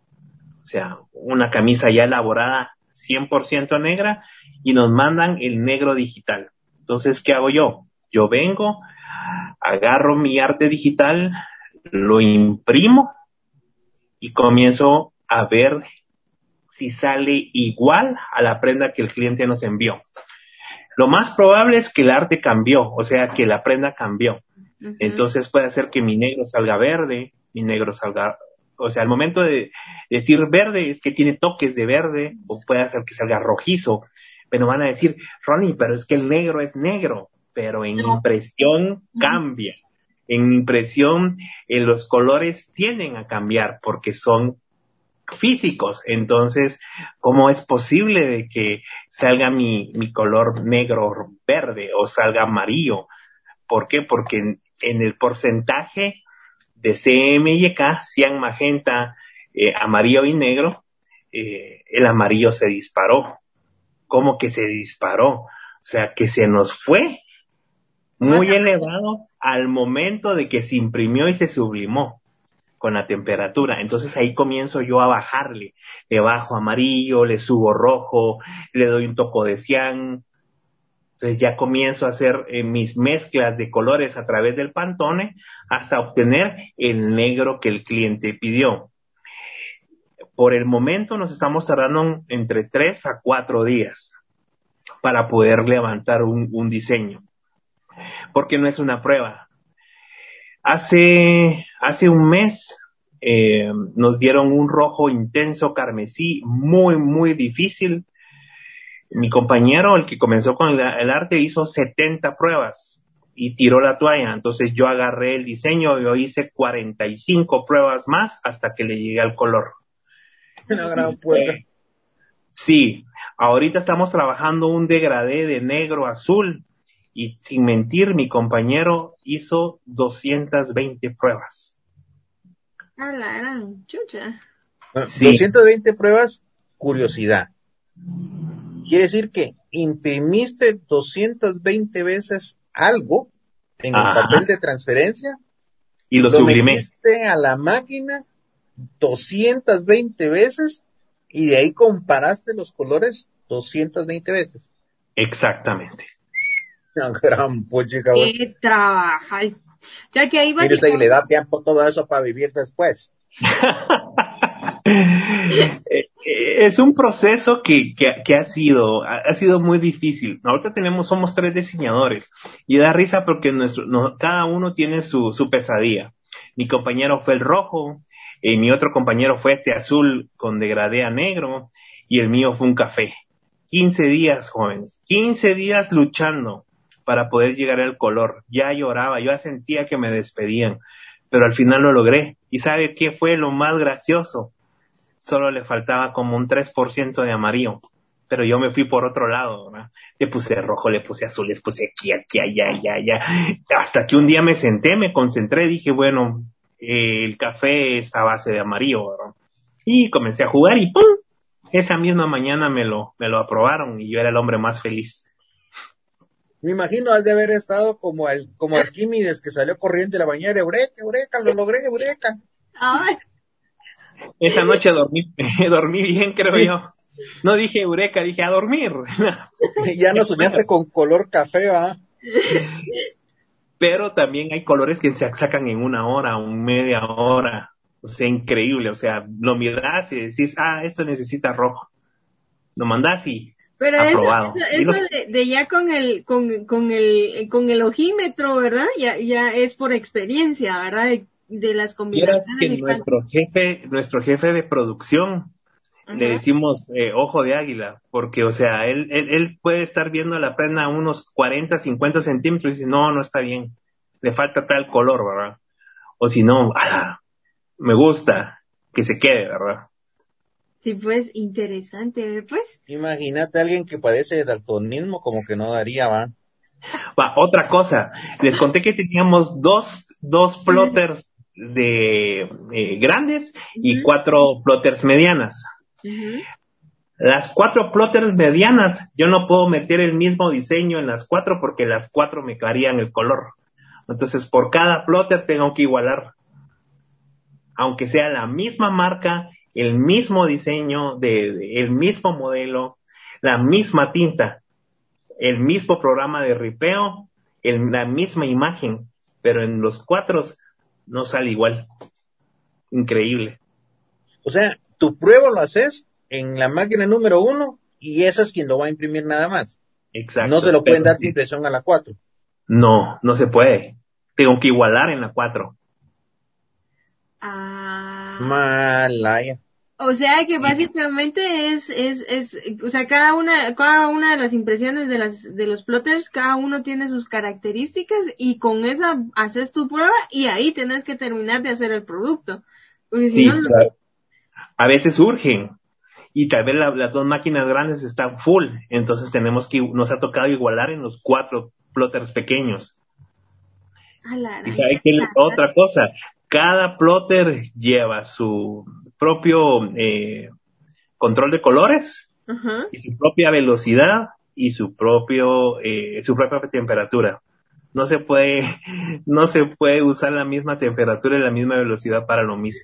o sea, una camisa ya elaborada 100% negra y nos mandan el negro digital. Entonces, ¿qué hago yo? Yo vengo, agarro mi arte digital, lo imprimo y comienzo a ver si sale igual a la prenda que el cliente nos envió. Lo más probable es que el arte cambió, o sea, que la prenda cambió. Entonces puede ser que mi negro salga verde, mi negro salga, o sea, al momento de decir verde es que tiene toques de verde, o puede ser que salga rojizo, pero van a decir, Ronnie, pero es que el negro es negro, pero en impresión cambia. En impresión, en los colores tienden a cambiar porque son físicos. Entonces, ¿cómo es posible de que salga mi, mi color negro verde o salga amarillo? ¿Por qué? Porque en, el porcentaje de CMYK, cian, magenta, eh, amarillo y negro, eh, el amarillo se disparó. ¿Cómo que se disparó? O sea, que se nos fue muy elevado al momento de que se imprimió y se sublimó con la temperatura. Entonces ahí comienzo yo a bajarle. Le bajo amarillo, le subo rojo, le doy un toco de cian. Entonces ya comienzo a hacer eh, mis mezclas de colores a través del pantone hasta obtener el negro que el cliente pidió. Por el momento nos estamos tardando entre tres a cuatro días para poder levantar un, un diseño. Porque no es una prueba, Hace, hace un mes eh, nos dieron un rojo intenso carmesí muy, muy difícil. Mi compañero, el que comenzó con el, arte, hizo 70 pruebas y tiró la toalla. Entonces yo agarré el diseño y yo hice 45 pruebas más hasta que le llegué al color. Una gran puerta. Eh, sí, ahorita estamos trabajando un degradé de negro azul y sin mentir, mi compañero hizo 220 pruebas. Ah, la gran chucha. 220 pruebas, curiosidad. Quiere decir que imprimiste 220 veces algo en el papel de transferencia y lo, lo metiste a la máquina 220 veces y de ahí comparaste los colores 220 veces. Exactamente. gran puchica. Qué trabaja. Ya que ahí va. Y le da tiempo todo eso para vivir después. es un proceso que, que, ha sido, ha sido muy difícil. Ahorita tenemos, somos tres diseñadores y da risa porque nuestro, cada uno tiene su, su pesadilla. Mi compañero fue el rojo, y mi otro compañero fue este azul con degradé a negro y el mío fue un café. 15 días, jóvenes, 15 días luchando para poder llegar al color. Ya lloraba, yo sentía que me despedían, pero al final lo logré. ¿Y sabe qué fue lo más gracioso? Solo le faltaba como un 3% de amarillo, pero yo me fui por otro lado, Le puse rojo, le puse azul, le puse aquí, aquí, allá, allá, allá. Hasta que un día me senté, me concentré, dije, bueno, eh, el café es a base de amarillo, Y comencé a jugar y ¡pum! Esa misma mañana me lo, me lo aprobaron y yo era el hombre más feliz. Me imagino has de haber estado como el, como Arquímedes que salió corriendo de la bañera, Eureka, Eureka, lo logré, Eureka. Ay. Esa noche dormí, dormí bien, creo yo. No dije Eureka, dije a dormir. ya no soñaste con color café, ¿va? Pero también hay colores que se sacan en una hora, un media hora. O sea, increíble. O sea, lo miras y decís, ah, esto necesita rojo. Lo mandás y pero eso, de, ya con el, con, con el, con el ojímetro, ¿verdad? Ya, ya es por experiencia, ¿verdad? De, las combinaciones. que nuestro jefe, nuestro jefe de producción, le decimos eh, ojo de águila, porque, o sea, él, él, puede estar viendo la prenda a unos 40, 50 centímetros y dice, no, no está bien, le falta tal color, ¿verdad? o si no, me gusta, que se quede, ¿verdad? Sí, pues, interesante, pues. Imagínate a alguien que padece de daltonismo, como que no daría, va. Va, otra cosa, les conté que teníamos dos, dos plotters de eh, grandes y cuatro plotters medianas. Las cuatro plotters medianas, yo no puedo meter el mismo diseño en las cuatro porque las cuatro me caerían el color. Entonces, por cada plotter tengo que igualar. Aunque sea la misma marca, el mismo diseño, de, el mismo modelo, la misma tinta, el mismo programa de ripeo, la misma imagen, pero en los cuatro no sale igual. Increíble. O sea, tu prueba lo haces en la máquina número uno y esa es quien lo va a imprimir nada más. Exacto. No se lo pueden dar de impresión a la cuatro. No, no se puede. Tengo que igualar en la cuatro. Ah. Malaya. O sea que básicamente es, es, es, o sea, cada una, cada una de las impresiones de las, de los plotters, cada uno tiene sus características y con esa haces tu prueba y ahí tienes que terminar de hacer el producto. sí, a veces surgen y tal vez las dos máquinas grandes están full, entonces tenemos que, nos ha tocado igualar en los cuatro plotters pequeños. y sabe que otra cosa, cada plotter lleva su propio eh, control de colores y su propia velocidad y su propio eh, su propia temperatura. No se puede no se puede usar la misma temperatura y la misma velocidad para lo mismo.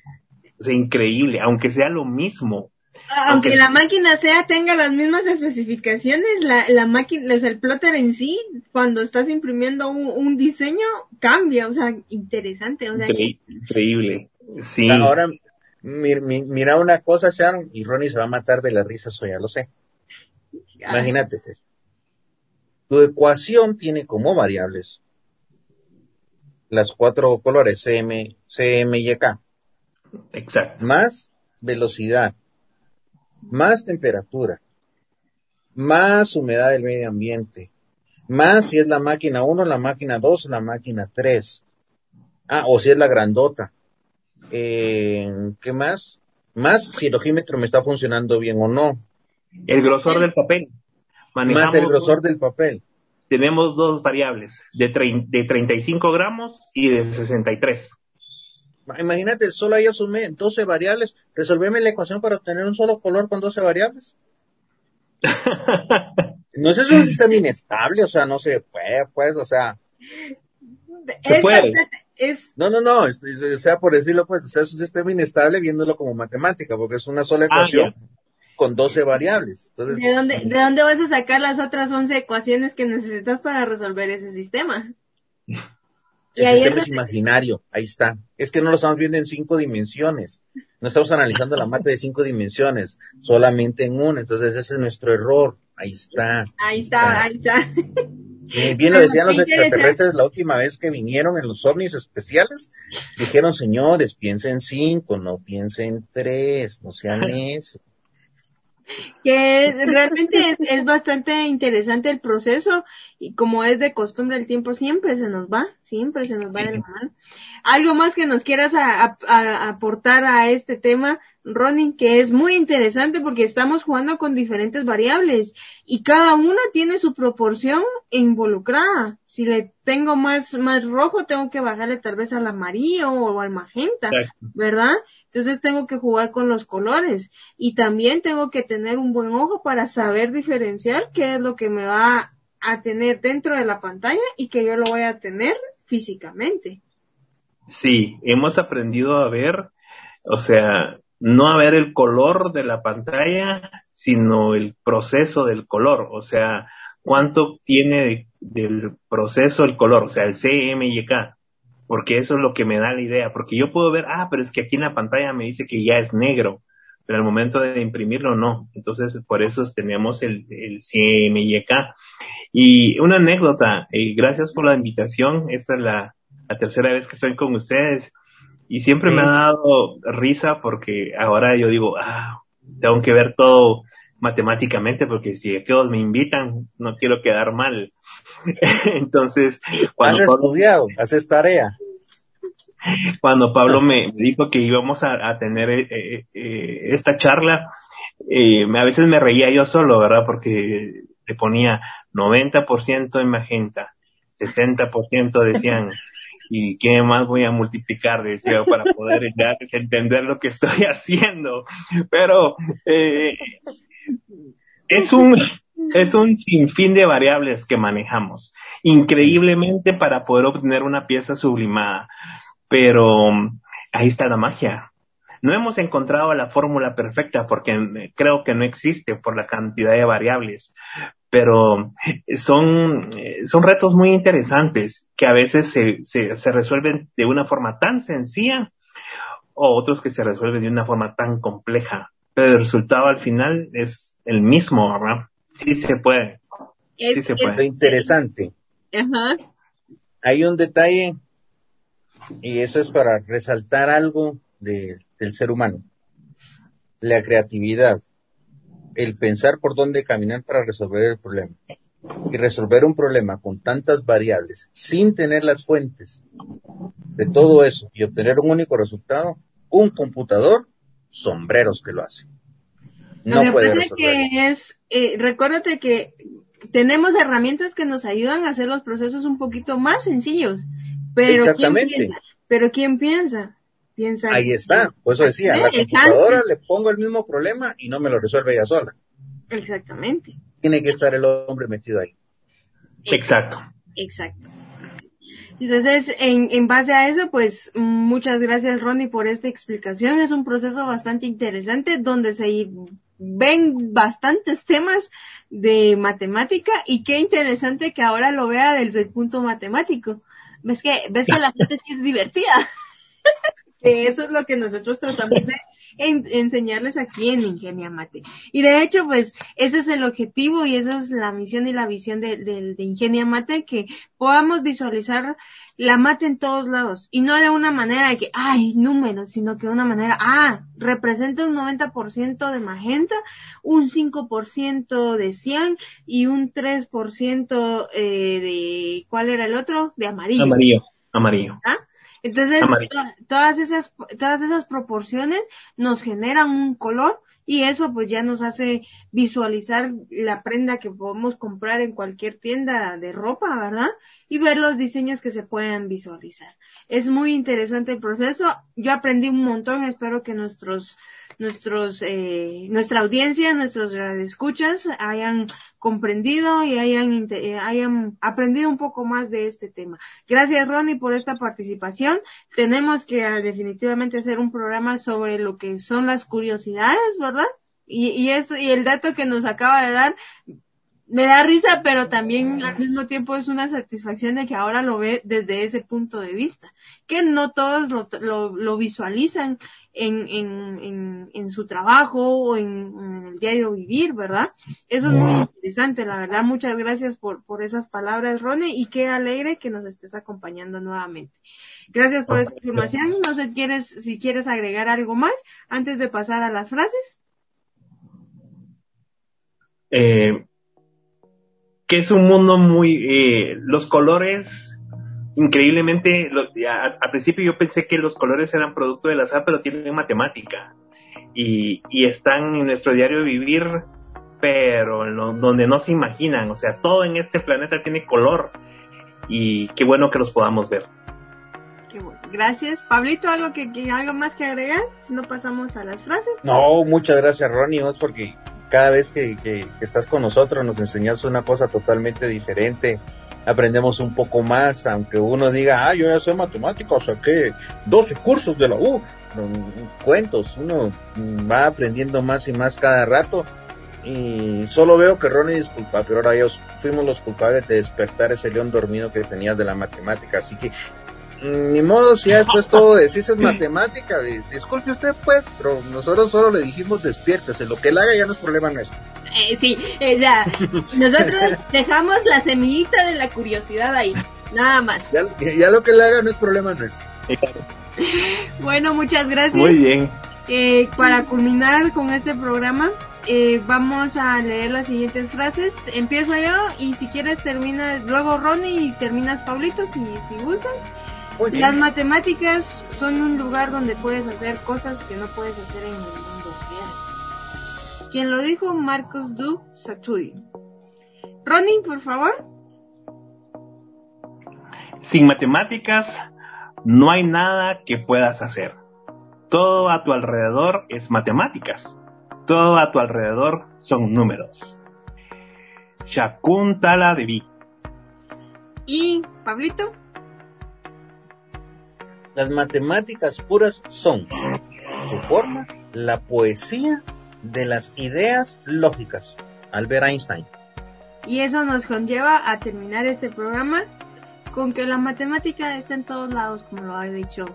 Es increíble aunque sea lo mismo. Aunque, la máquina sea tenga las mismas especificaciones la, la máquina el plotter en sí cuando estás imprimiendo un, diseño cambia o sea interesante o sea, increíble. Sí. Ahora mira una cosa, Sharon, y Ronnie se va a matar de la risa, eso ya lo sé. Imagínate. Pues. Tu ecuación tiene como variables las cuatro colores CM, CM y K. Exacto. Más velocidad, más temperatura, más humedad del medio ambiente, más si es la máquina 1, la máquina 2, la máquina 3. Ah, o si es la grandota, eh, ¿qué más? Más si el ojímetro me está funcionando bien o no. El grosor del papel. más el grosor del papel. Tenemos dos variables, de, de 35 gramos y de 63. Imagínate, solo ahí asumé 12 variables. Resolveme la ecuación para obtener un solo color con 12 variables. no es eso un sistema inestable, o sea, no se puede, pues, o sea. Se puede. No, no, no, o sea, por decirlo, pues, o sea, es un sistema inestable viéndolo como matemática, porque es una sola ah, ecuación con 12 variables. Entonces, ¿De dónde, ¿De dónde vas a sacar las otras 11 ecuaciones que necesitas para resolver ese sistema? El sistema es imaginario, ahí está. Es que no lo estamos viendo en cinco dimensiones. No estamos analizando la mata de cinco dimensiones, solamente en una. Entonces ese es nuestro error. Ahí está. Ahí está, ahí está. Bien lo decían los extraterrestres la última vez que vinieron en los ovnis especiales. Dijeron, señores, piensen cinco, no piensen tres, no sean eso. Que realmente es, bastante interesante el proceso y como es de costumbre el tiempo siempre se nos va, siempre se nos va el mal. Algo más que nos quieras aportar a este tema, Ronnie, que es muy interesante porque estamos jugando con diferentes variables y cada una tiene su proporción involucrada. Si le tengo más, más rojo, tengo que bajarle tal vez al amarillo o al magenta, ¿verdad? Entonces tengo que jugar con los colores y también tengo que tener un buen ojo para saber diferenciar qué es lo que me va a tener dentro de la pantalla y que yo lo voy a tener físicamente. Sí, hemos aprendido a ver, o sea, no a ver el color de la pantalla, sino el proceso del color, o sea, cuánto tiene del proceso el color, o sea, el CMYK, porque eso es lo que me da la idea, porque yo puedo ver, ah, pero es que aquí en la pantalla me dice que ya es negro, pero al momento de imprimirlo no, entonces por eso tenemos el, el CMYK. Y una anécdota, y gracias por la invitación, esta es la, la tercera vez que estoy con ustedes y siempre me ha dado risa porque ahora yo digo, ah, tengo que ver todo matemáticamente porque si aquellos me invitan no quiero quedar mal. Entonces, cuando... ¿Has estudiado? ¿Haces tarea? cuando Pablo me dijo que íbamos a, tener eh, eh, esta charla, a veces me reía yo solo, ¿verdad? Porque le ponía 90% en magenta, 60% decían, ¿y qué más voy a multiplicar? Decía, para poder ya entender lo que estoy haciendo. Pero eh, es un es un sinfín de variables que manejamos, increíblemente para poder obtener una pieza sublimada. Pero ahí está la magia. No hemos encontrado la fórmula perfecta porque creo que no existe por la cantidad de variables, pero son, son retos muy interesantes que a veces se, se, se resuelven de una forma tan sencilla o otros que se resuelven de una forma tan compleja. Pero el resultado al final es el mismo, ¿verdad? Sí se puede. sí se puede. interesante. Ajá. Hay un detalle y eso es para resaltar algo de, del ser humano. La creatividad el pensar por dónde caminar para resolver el problema. Y resolver un problema con tantas variables, sin tener las fuentes de todo eso y obtener un único resultado, un computador, sombreros que lo hace. No lo puede pasa que es, eh, recuérdate que tenemos herramientas que nos ayudan a hacer los procesos un poquito más sencillos. Pero Exactamente. ¿quién piensa? Pero ¿quién piensa? Ahí está, por eso decía, a la computadora le pongo el mismo problema y no me lo resuelve ella sola. Exactamente. Tiene que estar el hombre metido ahí. Exacto. Exacto. Entonces, en, en base a eso, pues muchas gracias Ronnie por esta explicación. Es un proceso bastante interesante donde se ven bastantes temas de matemática y qué interesante que ahora lo vea desde el punto matemático. Ves que, ves que la gente sí es divertida. que eso es lo que nosotros tratamos de enseñarles aquí en Ingenia Mate. Y de hecho, pues ese es el objetivo y esa es la misión y la visión de, de, de Ingenia Mate, que podamos visualizar la mate en todos lados y no de una manera de que, ay, números, sino que de una manera, ah, representa un 90% de magenta, un 5% de cian y un 3% eh, de, ¿cuál era el otro? De amarillo. Amarillo, amarillo. ¿Ah? Entonces, todas esas, todas esas proporciones nos generan un color y eso pues ya nos hace visualizar la prenda que podemos comprar en cualquier tienda de ropa, ¿verdad? Y ver los diseños que se puedan visualizar. Es muy interesante el proceso. Yo aprendí un montón, espero que nuestros nuestros, eh, nuestra audiencia, nuestros escuchas hayan comprendido y hayan, eh, hayan aprendido un poco más de este tema. Gracias Ronnie por esta participación. Tenemos que ah, definitivamente hacer un programa sobre lo que son las curiosidades, ¿verdad? Y, y eso, y el dato que nos acaba de dar me da risa, pero también al mismo tiempo es una satisfacción de que ahora lo ve desde ese punto de vista, que no todos lo, lo, lo visualizan en, en, en, su trabajo o en, el diario vivir, ¿verdad? Eso es muy interesante, la verdad. Muchas gracias por, por esas palabras, Rone, y qué alegre que nos estés acompañando nuevamente. Gracias por esta información. No sé quieres, si quieres agregar algo más antes de pasar a las frases. Eh, que es un mundo muy, eh, los colores, increíblemente, al principio yo pensé que los colores eran producto del azar, pero tienen matemática. Y, y están en nuestro diario vivir, pero donde no se imaginan. O sea, todo en este planeta tiene color. Y qué bueno que los podamos ver. Qué bueno. Gracias. Pablito, ¿algo, que, ¿algo más que agregar? Si no pasamos a las frases. No, muchas gracias, Ronnie, porque cada vez que, estás con nosotros nos enseñas una cosa totalmente diferente, aprendemos un poco más, aunque uno diga, ah, yo ya soy matemático, saqué 12 cursos de la U, cuentos, uno va aprendiendo más y más cada rato. Y solo veo que Ronnie disculpa, pero ahora ellos fuimos los culpables de despertar ese león dormido que tenías de la matemática. Así que ni modo, si ya después todo decís es matemática, disculpe usted pues, pero nosotros solo le dijimos despiértese, lo que él haga ya no es problema nuestro. Eh, sí, eh, ya, nosotros dejamos la semillita de la curiosidad ahí, nada más. Ya, lo que él haga no es problema nuestro. Bueno, muchas gracias. Muy bien. Eh, para culminar con este programa, eh, vamos a leer las siguientes frases. Empiezo yo y si quieres terminas, luego Ronnie y terminas Pablito si, si gustan. Las matemáticas son un lugar donde puedes hacer cosas que no puedes hacer en el mundo real. Quien lo dijo, Marcos Du Saturi. Ronnie, por favor. Sin matemáticas no hay nada que puedas hacer. Todo a tu alrededor es matemáticas. Todo a tu alrededor son números. Shakuntala Devi. ¿Y Pablito? Las matemáticas puras son su forma, la poesía de las ideas lógicas. Albert Einstein. Y eso nos conlleva a terminar este programa con que la matemática está en todos lados, como lo ha dicho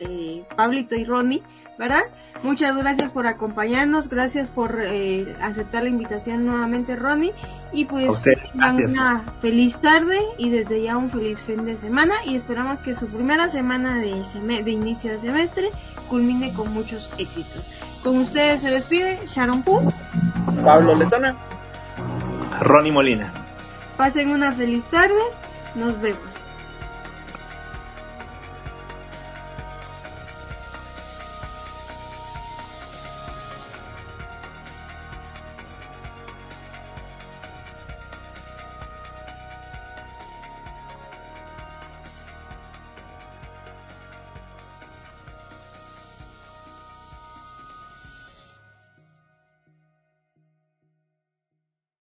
eh, Pablito y Ronnie, ¿verdad? Muchas gracias por acompañarnos, gracias por eh, aceptar la invitación nuevamente, Ronnie, y pues una feliz tarde y desde ya un feliz fin de semana y esperamos que su primera semana de, de inicio de semestre culmine con muchos éxitos. Con ustedes se despide Sharon Poo, Pablo Letona, Ronnie Molina. Pasen una feliz tarde, nos vemos.